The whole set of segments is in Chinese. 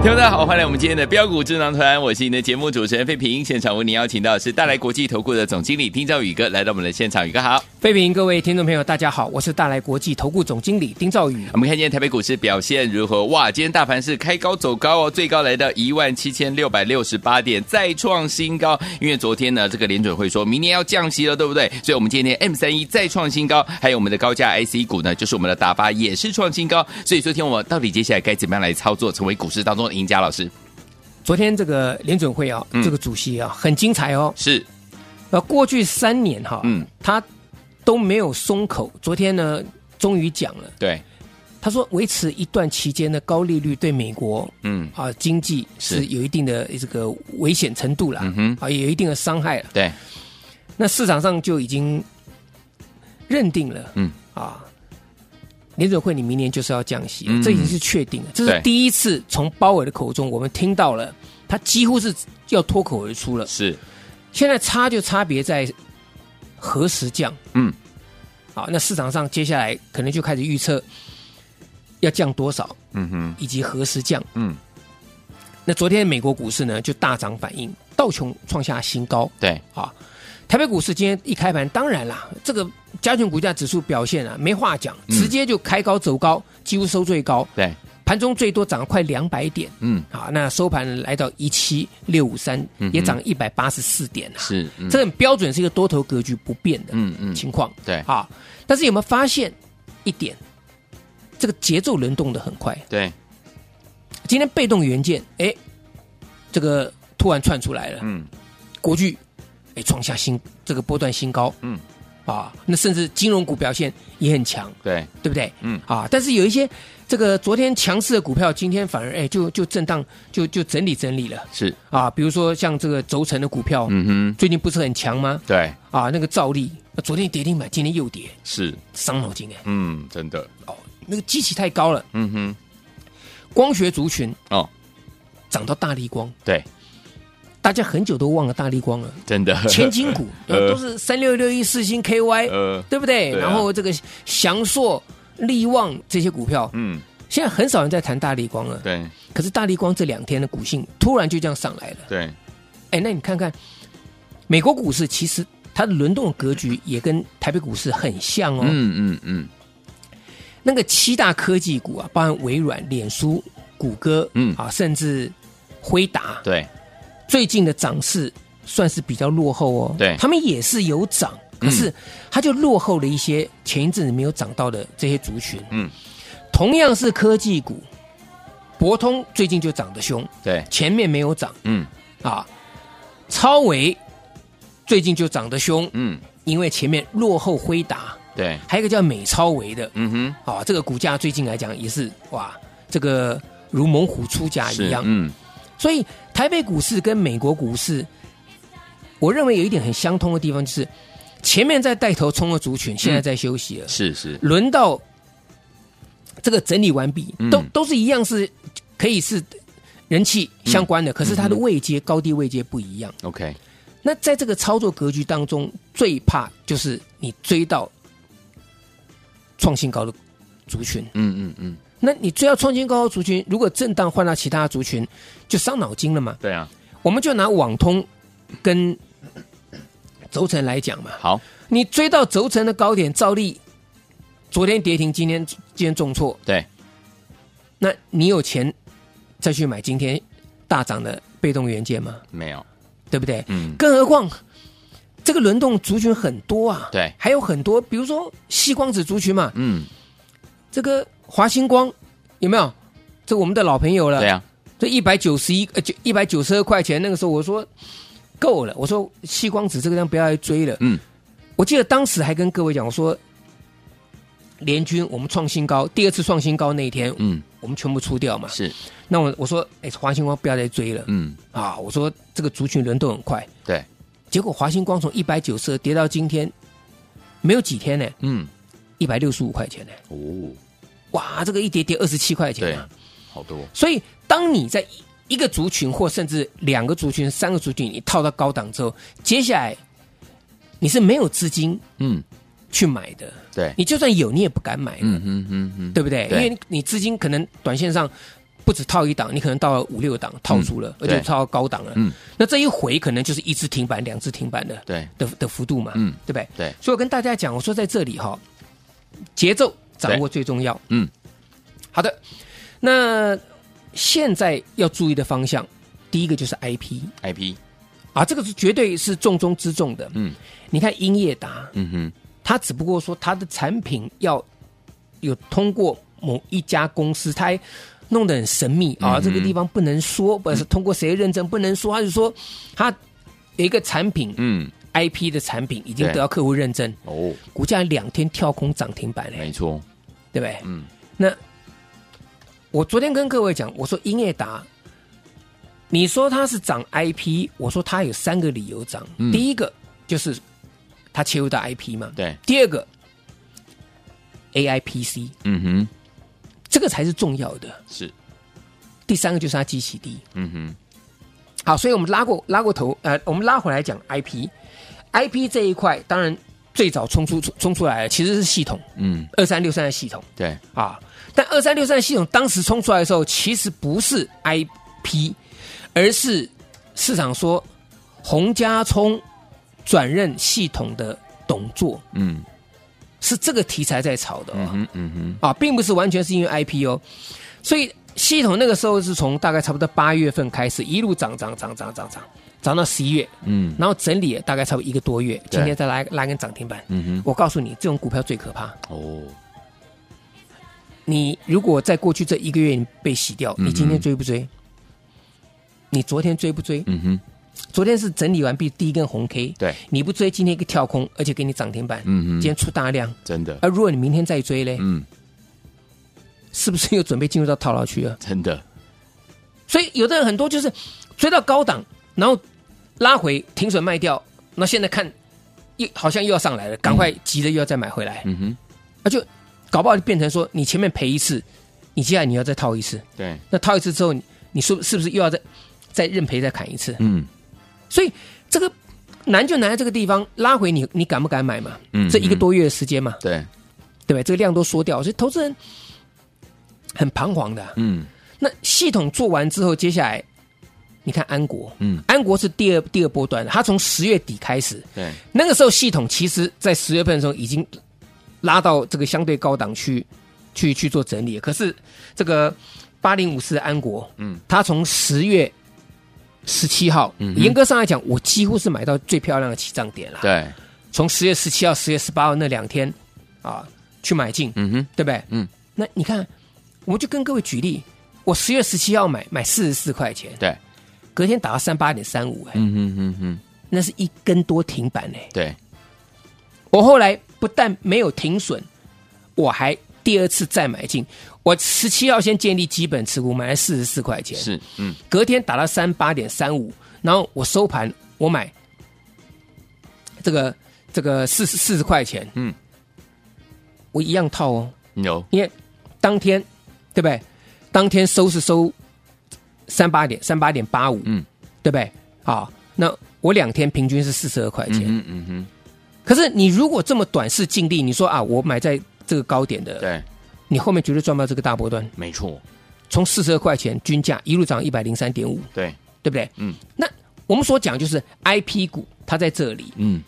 听众大家好，欢迎来我们今天的标股智囊团，我是你的节目主持人费平。现场为您邀请到的是大来国际投顾的总经理丁兆宇哥来到我们的现场，宇哥好。费平，各位听众朋友，大家好，我是大来国际投顾总经理丁兆宇。我们看今天台北股市表现如何？哇，今天大盘是开高走高哦，最高来到一万七千六百六十八点，再创新高。因为昨天呢，这个联准会说明年要降息了，对不对？所以我们今天 M 三一再创新高，还有我们的高价 IC 股呢，就是我们的打发也是创新高。所以昨天我到底接下来该怎么样来操作，成为股市当中的赢家？老师。昨天这个联准会啊，嗯、这个主席啊很精彩哦。是，呃，过去三年哈，嗯，他都没有松口。昨天呢，终于讲了。对，他说维持一段期间的高利率对美国，嗯啊经济是有一定的这个危险程度了，嗯哼，啊也有一定的伤害了。对，那市场上就已经认定了，嗯啊。联准会，你明年就是要降息，这已经是确定了。这是第一次从鲍尔的口中，我们听到了他几乎是要脱口而出了。是，现在差就差别在何时降。嗯，好，那市场上接下来可能就开始预测要降多少，嗯哼，以及何时降。嗯，那昨天美国股市呢就大涨反应，道琼创下新高。对，啊。台北股市今天一开盘，当然啦，这个加权股价指数表现啊，没话讲，直接就开高走高，几乎收最高。对，盘中最多涨了快两百点。嗯，好，那收盘来到一七六五三，也涨一百八十四点啊。是，这很标准，是一个多头格局不变的嗯嗯情况。对，好，但是有没有发现一点，这个节奏轮动的很快。对，今天被动元件，哎，这个突然窜出来了。嗯，国巨。创下新这个波段新高，嗯，啊，那甚至金融股表现也很强，对，对不对？嗯，啊，但是有一些这个昨天强势的股票，今天反而哎，就就震荡，就就整理整理了，是。啊，比如说像这个轴承的股票，嗯哼，最近不是很强吗？对，啊，那个兆利，昨天跌停板，今天又跌，是。伤脑筋哎，嗯，真的，哦，那个机器太高了，嗯哼，光学族群哦，涨到大力光，对。大家很久都忘了大立光了，真的。千金股 都是三六六一四星 KY，呃，对不对？然后这个翔硕、力旺这些股票，嗯，现在很少人在谈大立光了。对。可是大立光这两天的股性突然就这样上来了。对。哎，那你看看美国股市，其实它的轮动格局也跟台北股市很像哦。嗯嗯嗯。那个七大科技股啊，包含微软、脸书、谷歌，嗯啊，甚至辉达，对。最近的涨势算是比较落后哦，对，他们也是有涨，可是它就落后了一些前一阵子没有涨到的这些族群。嗯，同样是科技股，博通最近就涨得凶，对，前面没有涨。嗯，啊，超维最近就涨得凶，嗯，因为前面落后辉达，对，还有一个叫美超维的，嗯哼，啊，这个股价最近来讲也是哇，这个如猛虎出家一样，嗯。所以台北股市跟美国股市，我认为有一点很相通的地方，就是前面在带头冲的族群，现在在休息了。嗯、是是，轮到这个整理完毕，都都是一样，是可以是人气相关的，嗯、可是它的位阶、嗯、高低位阶不一样。OK，那在这个操作格局当中，最怕就是你追到创新高的族群。嗯嗯嗯。那你追要创新高的族群，如果震荡换到其他的族群，就伤脑筋了嘛？对啊，我们就拿网通跟轴承来讲嘛。好，你追到轴承的高点，照例昨天跌停，今天今天重挫。对，那你有钱再去买今天大涨的被动元件吗？没有，对不对？嗯。更何况这个轮动族群很多啊。对，还有很多，比如说细光子族群嘛。嗯。这个。华星光有没有？这我们的老朋友了。对呀、啊，这一百九十一呃就一百九十二块钱，那个时候我说够了，我说矽光子这个量不要再追了。嗯，我记得当时还跟各位讲，我说联军我们创新高，第二次创新高那一天，嗯，我们全部出掉嘛。是，那我我说哎，华星光不要再追了。嗯，啊，我说这个族群轮动很快。对，结果华星光从一百九十二跌到今天，没有几天呢。嗯，一百六十五块钱呢。哦，哇，这个一跌跌二十七块钱啊。好多，所以当你在一个族群或甚至两个族群、三个族群，你套到高档之后，接下来你是没有资金嗯。去买的，对，你就算有，你也不敢买，嗯嗯嗯嗯，对不对？因为你资金可能短线上不止套一档，你可能到了五六档套住了，而且套到高档了，嗯，那这一回可能就是一次停板、两次停板的，对。的的幅度嘛，嗯，对不对？对，所以我跟大家讲，我说在这里哈，节奏掌握最重要，嗯，好的。那现在要注意的方向，第一个就是 IP，IP 啊，这个是绝对是重中之重的。嗯，你看英业达，嗯哼，它只不过说它的产品要有通过某一家公司，它还弄得很神秘啊，这个地方不能说，不是通过谁认证不能说，他就说他有一个产品，嗯，IP 的产品已经得到客户认证，哦，股价两天跳空涨停板嘞，没错，对不对？嗯，那。我昨天跟各位讲，我说英业达，你说它是涨 IP，我说它有三个理由涨。嗯、第一个就是它切入到 IP 嘛，对。第二个 AIPC，嗯哼，这个才是重要的。是。第三个就是它基期低，嗯哼。好，所以我们拉过拉过头，呃，我们拉回来讲 IP，IP 这一块，当然最早冲出冲出来的其实是系统，嗯，二三六三的系统，对，啊。但二三六三的系统当时冲出来的时候，其实不是 IP，而是市场说洪家聪转任系统的董座，嗯，是这个题材在炒的，哦，嗯嗯嗯，啊，并不是完全是因为 IP 哦，所以系统那个时候是从大概差不多八月份开始一路涨涨涨涨涨涨，涨到十一月，嗯，然后整理大概差不多一个多月，今天再拉拉根涨停板，嗯哼，我告诉你，这种股票最可怕。哦。你如果在过去这一个月你被洗掉，你今天追不追？你昨天追不追？嗯哼，昨天是整理完毕第一根红 K，对，你不追，今天一个跳空，而且给你涨停板，嗯哼，今天出大量，真的。而如果你明天再追嘞，嗯，是不是又准备进入到套牢区了？真的。所以有的人很多就是追到高档，然后拉回停损卖掉，那现在看又好像又要上来了，赶快急着又要再买回来，嗯哼，那就。搞不好就变成说，你前面赔一次，你接下来你要再套一次。对，那套一次之后，你说是不是又要再再认赔再砍一次？嗯，所以这个难就难在这个地方，拉回你你敢不敢买嘛？嗯，这一个多月的时间嘛，对，对不对？这个量都缩掉，所以投资人很彷徨的。嗯，那系统做完之后，接下来你看安国，嗯，安国是第二第二波段的，它从十月底开始，对，那个时候系统其实在十月份的时候已经。拉到这个相对高档区去去做整理，可是这个八零五四的安国，嗯，它从十月十七号，嗯，严格上来讲，我几乎是买到最漂亮的起涨点了。对，从十月十七号、十月十八号那两天啊去买进，嗯哼，对不对？嗯，那你看，我就跟各位举例，我十月十七号买买四十四块钱，对，隔天打到三八点三五，哎嗯嗯嗯嗯，那是一根多停板呢。对。我后来不但没有停损，我还第二次再买进。我十七号先建立基本持股，买了四十四块钱。是，嗯。隔天打到三八点三五，然后我收盘我买这个这个四十四十块钱。嗯。我一样套哦。有。因为当天对不对？当天收是收三八点三八点八五。嗯。对不对？好，那我两天平均是四十二块钱。嗯嗯哼。可是你如果这么短视尽力，你说啊，我买在这个高点的，对，你后面绝对赚不到这个大波段。没错，从四十二块钱均价一路涨一百零三点五，对，对不对？嗯，那我们所讲就是 IP 股，它在这里，嗯，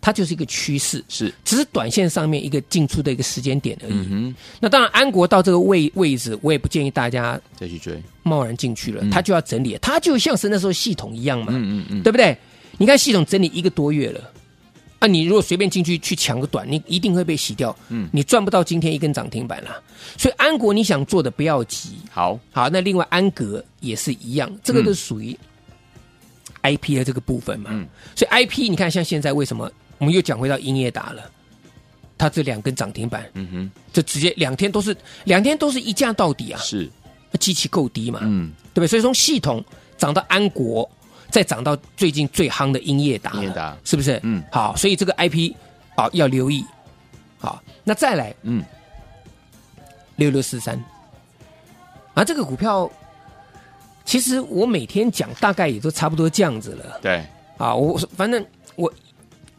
它就是一个趋势，是，只是短线上面一个进出的一个时间点而已。嗯，那当然，安国到这个位位置，我也不建议大家再去追，贸然进去了，它就要整理，它就像是那时候系统一样嘛，嗯嗯嗯，对不对？你看系统整理一个多月了。啊，你如果随便进去去抢个短，你一定会被洗掉。嗯，你赚不到今天一根涨停板啦。所以安国你想做的不要急。好，好，那另外安格也是一样，这个都属于 IP 的这个部分嘛。嗯，所以 IP 你看像现在为什么我们又讲回到英业达了？它这两根涨停板，嗯哼，就直接两天都是两天都是一价到底啊。是，机器够低嘛？嗯，对不对？所以从系统涨到安国。再涨到最近最夯的英业达，英业达是不是？嗯，好，所以这个 IP 啊要留意。好，那再来，嗯，六六四三，啊，这个股票其实我每天讲大概也都差不多这样子了。对，啊，我反正我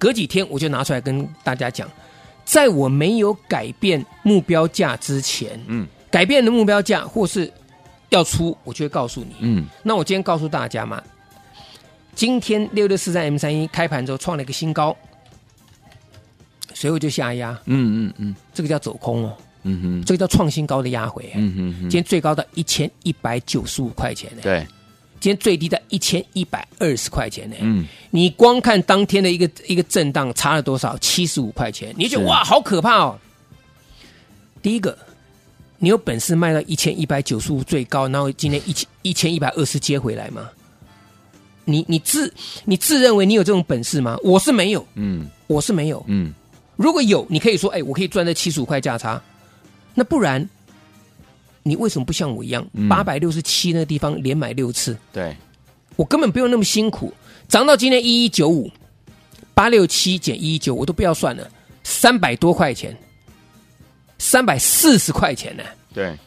隔几天我就拿出来跟大家讲，在我没有改变目标价之前，嗯，改变的目标价或是要出，我就会告诉你。嗯，那我今天告诉大家嘛。今天六六四三 M 三一开盘之后创了一个新高，随后就下压。嗯嗯嗯，这个叫走空哦。嗯哼，这个叫创新高的压回。嗯哼，今天最高到一千一百九十五块钱呢。对，今天最低在一千一百二十块钱呢。嗯，你光看当天的一个一个震荡差了多少？七十五块钱，你就觉得哇，好可怕哦。第一个，你有本事卖到一千一百九十五最高，然后今天一千一千一百二十接回来吗？你你自你自认为你有这种本事吗？我是没有，嗯，我是没有，嗯。如果有，你可以说，哎，我可以赚这七十五块价差。那不然，你为什么不像我一样，八百六十七那个地方连买六次？对，我根本不用那么辛苦，涨到今天一一九五，八六七减一一九，我都不要算了，三百多块钱，三百四十块钱呢？对，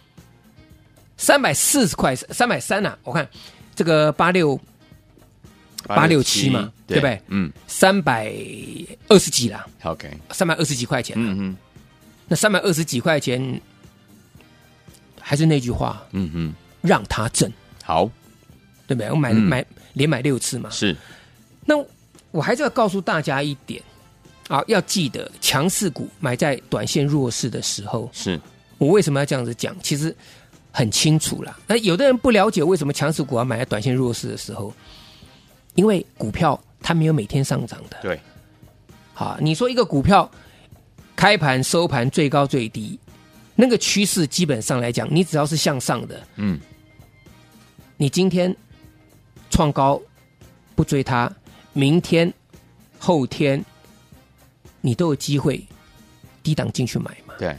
三百四十块，三百三呐。我看这个八六。八六七嘛，对不对？嗯，三百二十几啦。OK，三百二十几块钱。嗯嗯，那三百二十几块钱，还是那句话，嗯哼，让它挣。好，对不对？我买买连买六次嘛。是。那我还是要告诉大家一点啊，要记得强势股买在短线弱势的时候。是。我为什么要这样子讲？其实很清楚了。那有的人不了解为什么强势股要买在短线弱势的时候。因为股票它没有每天上涨的，对，好，你说一个股票开盘收盘最高最低，那个趋势基本上来讲，你只要是向上的，嗯，你今天创高不追它，明天后天你都有机会低档进去买嘛，对，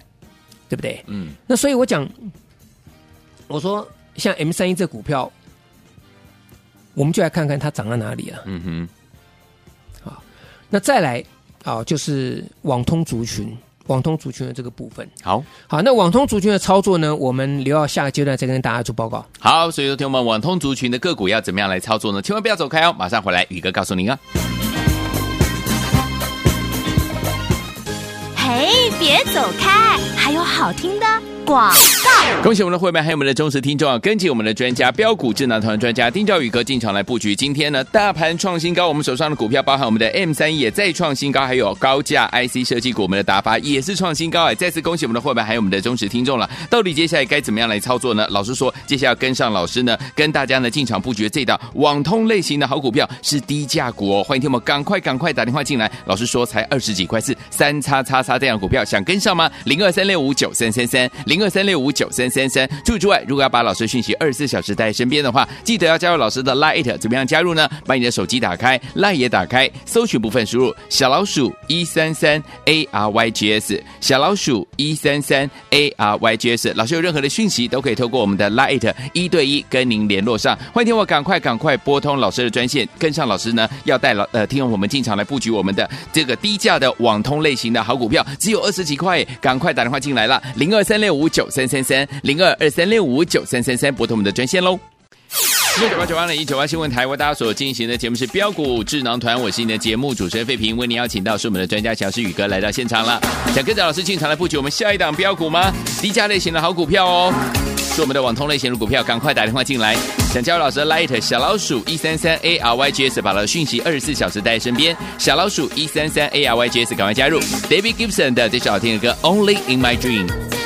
对不对？嗯，那所以我讲，我说像 M 三一这股票。我们就来看看它涨到哪里了。嗯哼，好，那再来啊，就是网通族群，网通族群的这个部分。好，好，那网通族群的操作呢，我们留到下个阶段再跟大家做报告。好，所以说听我们网通族群的个股要怎么样来操作呢？千万不要走开哦，马上回来，宇哥告诉您啊。嘿，别走开，还有好听的广告。恭喜我们的会员，还有我们的忠实听众啊！跟紧我们的专家标股智囊团专家丁兆宇哥进场来布局。今天呢，大盘创新高，我们手上的股票包含我们的 M 三也再创新高，还有高价 IC 设计股，我们的达发也是创新高哎！再次恭喜我们的会员，还有我们的忠实听众了。到底接下来该怎么样来操作呢？老实说，接下来要跟上老师呢，跟大家呢进场布局这档网通类型的好股票是低价股哦。欢迎听我们赶快赶快打电话进来。老实说，才二十几块四三叉叉叉这样股票，想跟上吗？零二三六五九三三三零零二三六五九。三三三。除此之外，如果要把老师讯息二十四小时带在身边的话，记得要加入老师的 Lite。怎么样加入呢？把你的手机打开，Lite 也打开，搜寻部分输入小老鼠一三三 A R Y G S，小老鼠一三三 A R Y G S。老师有任何的讯息都可以透过我们的 Lite 一对一跟您联络上。欢迎听我赶快赶快拨通老师的专线，跟上老师呢，要带老呃听我们进场来布局我们的这个低价的网通类型的好股票，只有二十几块，赶快打电话进来了，零二三六五九三三三。零二二三六五九三三三，拨通我们的专线喽。六九八九八零一九八新闻台为大家所进行的节目是标股智囊团，我是你的节目主持人费平，为您邀请到是我们的专家强势宇哥来到现场了。想跟着老师进场来布局我们下一档标股吗？低价类型的好股票哦，是我们的网通类型的股票，赶快打电话进来。想加入老师的 Light 小老鼠一三三 A R Y G S，把他的讯息二十四小时带在身边。小老鼠一三三 A R Y G S，赶快加入。David Gibson 的这首好听的歌 Only in My Dream。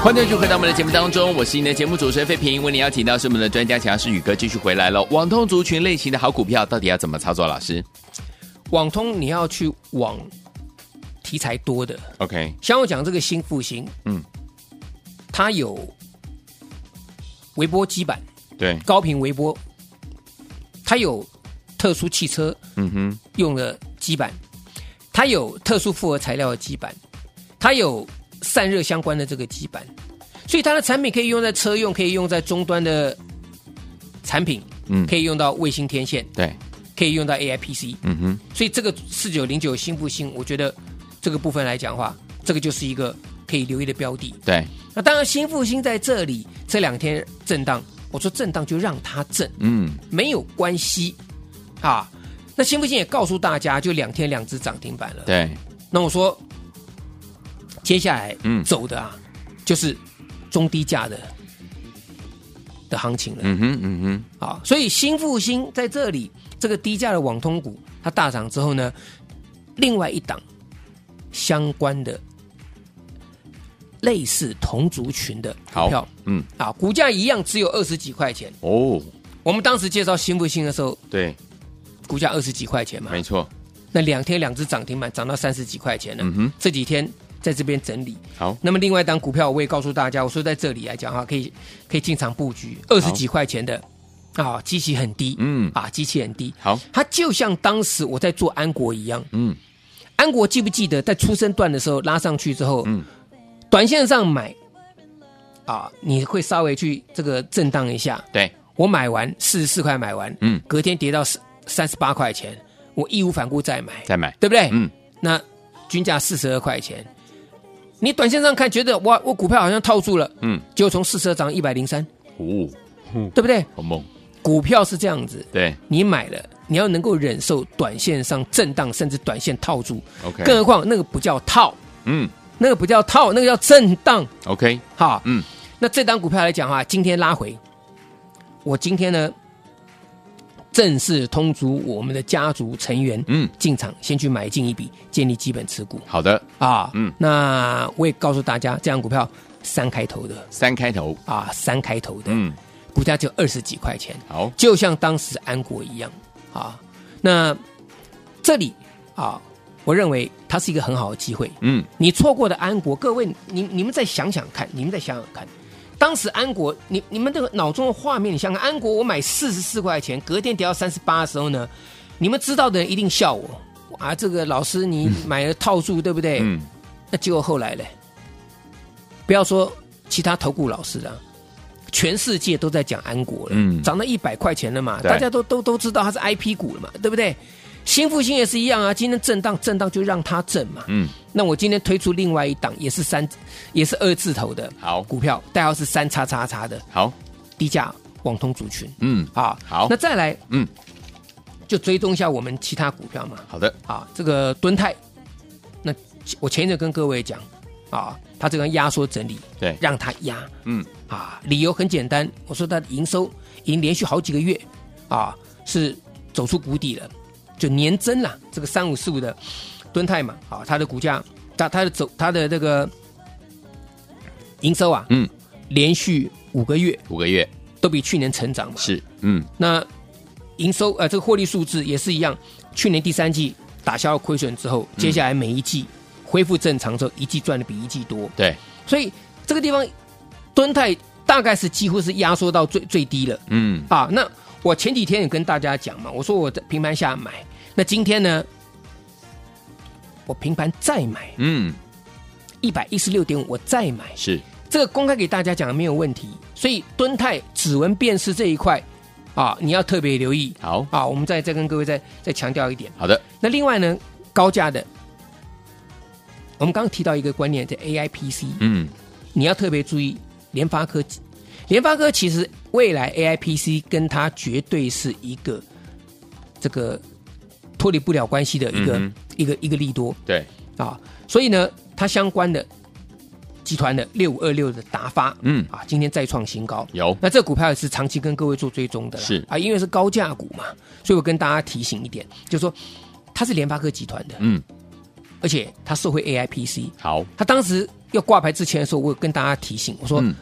欢迎继续回到我们的节目当中，我是您的节目主持人费平，为您邀请到是我们的专家强势宇哥继续回来了。网通族群类型的好股票到底要怎么操作？老师，网通你要去往题材多的，OK，像我讲这个新复兴，嗯，它有微波基板，对，高频微波，它有特殊汽车，嗯哼，用的基板，它有特殊复合材料的基板，它有。散热相关的这个基板，所以它的产品可以用在车用，可以用在终端的产品，嗯，可以用到卫星天线，对，可以用到 AIPC，嗯哼，所以这个四九零九新复兴，我觉得这个部分来讲的话，这个就是一个可以留意的标的。对，那当然新复兴在这里这两天震荡，我说震荡就让它震，嗯，没有关系啊。那新复兴也告诉大家，就两天两只涨停板了。对，那我说。接下来，嗯，走的啊，嗯、就是中低价的的行情了。嗯哼，嗯哼，啊，所以新复兴在这里这个低价的网通股，它大涨之后呢，另外一档相关的类似同族群的股票，嗯，啊，股价一样只有二十几块钱哦。我们当时介绍新复兴的时候，对，股价二十几块钱嘛，没错。那两天两只涨停板涨到三十几块钱了。嗯哼，这几天。在这边整理。好，那么另外一档股票我也告诉大家，我说在这里来讲哈，可以可以进场布局二十几块钱的啊，基期很低，嗯。啊，基期很低，好，它就像当时我在做安国一样，嗯，安国记不记得在出生段的时候拉上去之后，嗯，短线上买啊，你会稍微去这个震荡一下，对，我买完四十四块买完，嗯，隔天跌到三十八块钱，我义无反顾再买，再买，对不对？嗯，那均价四十二块钱。你短线上看觉得哇，我股票好像套住了，嗯，结果从四十二涨一百零三，哦，对不对？好猛，股票是这样子，对，你买了，你要能够忍受短线上震荡，甚至短线套住，OK，更何况那个不叫套，嗯，那个不叫套，那个叫震荡，OK，好，嗯，那这档股票来讲的话，今天拉回，我今天呢？正式通知我们的家族成员，嗯，进场先去买进一笔，建立基本持股。好的。啊，嗯，那我也告诉大家，这样股票三开头的，三开头。啊，三开头的，嗯，股价就二十几块钱，好，就像当时安国一样。啊。那这里啊，我认为它是一个很好的机会，嗯，你错过的安国，各位，你你们再想想看，你们再想想看。当时安国，你你们这个脑中的画面，你想想安国，我买四十四块钱，隔天跌到三十八的时候呢，你们知道的人一定笑我啊！这个老师你买了套住，嗯、对不对？嗯。那结果后来嘞？不要说其他投顾老师了，全世界都在讲安国了，嗯，涨到一百块钱了嘛，大家都都都知道它是 IP 股了嘛，对不对？新复兴也是一样啊，今天震荡震荡就让它震嘛。嗯，那我今天推出另外一档，也是三，也是二字头的好。股票，代号是三叉叉叉的，好。低价网通族群。嗯，啊好，那再来，嗯，就追踪一下我们其他股票嘛。好的，啊，这个敦泰，那我前一阵跟各位讲啊，它这个压缩整理，对，让它压，嗯，啊，理由很简单，我说它的营收已经连续好几个月啊是走出谷底了。就年增了，这个三五四五的吨泰嘛，好，它的股价，它它的走，它的这个营收啊，嗯，连续五个月，五个月。都比去年成长嘛，是，嗯，那营收呃，这个获利数字也是一样，去年第三季打消了亏损之后，接下来每一季恢复正常之后，一季赚的比一季多，对，所以这个地方敦泰大概是几乎是压缩到最最低了，嗯，啊，那。我前几天也跟大家讲嘛，我说我在平盘下买，那今天呢，我平盘再买，嗯，一百一十六点五，我再买，是这个公开给大家讲没有问题。所以敦泰指纹辨识这一块啊，你要特别留意。好啊，我们再再跟各位再再强调一点。好的，那另外呢，高价的，我们刚刚提到一个观念，叫 AIPC，嗯，你要特别注意联发科技。联发科其实未来 AIPC 跟它绝对是一个这个脱离不了关系的一个、嗯、一个一个利多，对。啊，所以呢，它相关的集团的六五二六的达发，嗯。啊，今天再创新高，有。那这个股票也是长期跟各位做追踪的，是。啊，因为是高价股嘛，所以我跟大家提醒一点，就是说它是联发科集团的，嗯，而且它受惠 AIPC，好，它当时要挂牌之前的时候，我有跟大家提醒，我说。嗯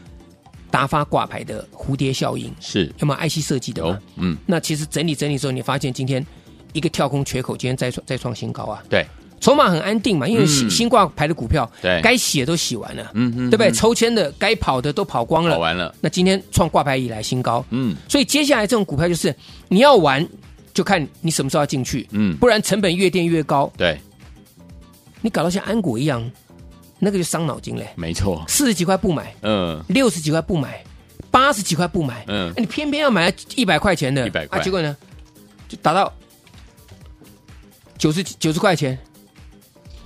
达发挂牌的蝴蝶效应是有没有 IC 设计的吗？嗯，那其实整理整理之后，你发现今天一个跳空缺口，今天再创再创新高啊。对，筹码很安定嘛，因为新、嗯、新挂牌的股票，对，该洗的都洗完了，嗯嗯，对不对？抽签的该跑的都跑光了，跑完了。那今天创挂牌以来新高，嗯，所以接下来这种股票就是你要玩，就看你什么时候要进去，嗯，不然成本越垫越高。对，你搞到像安国一样，那个就伤脑筋嘞。没错，四十几块不买，嗯，六十几块不买。八十几块不买，嗯，你偏偏要买一百块钱的，一百块，啊，结果呢，就达到九十九十块钱，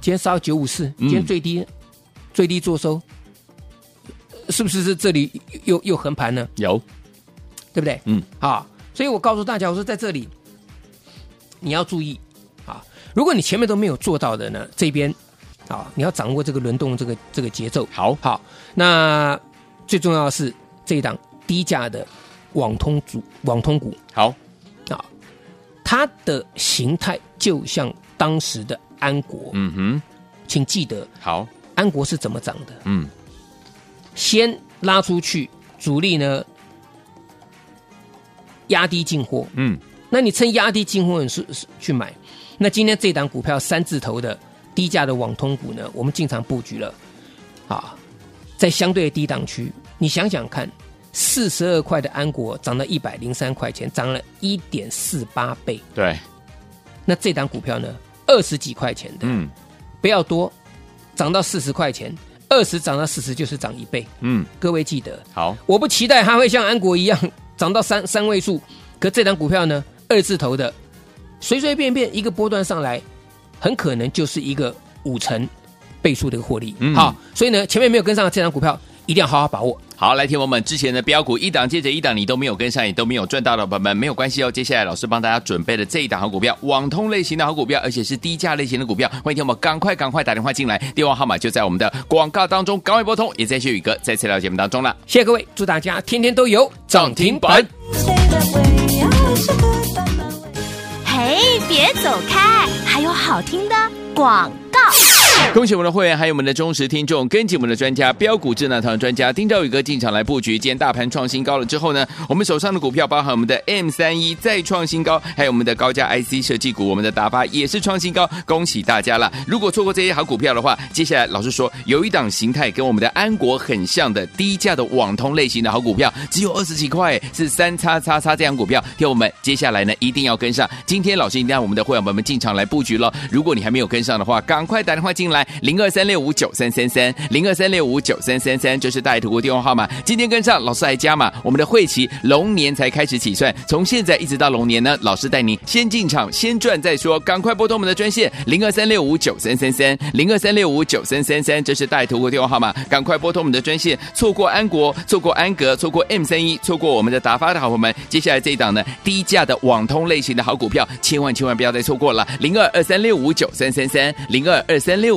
今天杀到九五四，今天最低、嗯、最低做收，是不是是这里又又横盘呢？有，对不对？嗯，好，所以我告诉大家，我说在这里你要注意啊，如果你前面都没有做到的呢，这边啊，你要掌握这个轮动这个这个节奏。好，好，那最重要的是。这一档低价的网通组网通股，好。啊，它的形态就像当时的安国，嗯哼，请记得，好，安国是怎么涨的？嗯，先拉出去，主力呢压低进货，嗯，那你趁压低进货是是去买，那今天这档股票三字头的低价的网通股呢，我们进场布局了，啊，在相对的低档区。你想想看，四十二块的安国涨到一百零三块钱，涨了一点四八倍。对，那这档股票呢，二十几块钱的，嗯，不要多，涨到四十块钱，二十涨到四十就是涨一倍。嗯，各位记得，好，我不期待它会像安国一样 涨到三三位数，可这档股票呢，二字头的，随随便便一个波段上来，很可能就是一个五成倍数的一个获利。嗯，好，所以呢，前面没有跟上的这张股票。一定要好好把握。好，来听我们之前的标股一档接着一档，你都没有跟上，也都没有赚到的朋友们，没有关系哦。接下来老师帮大家准备了这一档好股票，网通类型的好股票，而且是低价类型的股票。欢迎听我们赶快赶快打电话进来，电话号码就在我们的广告当中，赶快拨通。也在谢宇哥再次来到节目当中了，谢谢各位，祝大家天天都有涨停板。嘿，别走开，还有好听的广。恭喜我们的会员，还有我们的忠实听众，跟紧我们的专家标股智囊团专家丁兆宇哥进场来布局。今天大盘创新高了之后呢，我们手上的股票包含我们的 M 三一再创新高，还有我们的高价 IC 设计股，我们的达发也是创新高。恭喜大家了！如果错过这些好股票的话，接下来老师说有一档形态跟我们的安国很像的低价的网通类型的好股票，只有二十几块，是三叉叉叉这样股票。听我们接下来呢一定要跟上。今天老师一定要我们的会员朋友们进场来布局了。如果你还没有跟上的话，赶快打电话进来。零二三六五九三三三，零二三六五九三三三，这是带图的电话号码。今天跟上老师来加码，我们的会期龙年才开始起算，从现在一直到龙年呢，老师带您先进场，先赚再说。赶快拨通我们的专线零二三六五九三三三，零二三六五九三三三，这是带图的电话号码。赶快拨通我们的专线，错过安国，错过安格，错过 M 三一，错过我们的达发的好朋友们，接下来这一档呢，低价的网通类型的好股票，千万千万不要再错过了。零二二三六五九三三三，零二二三六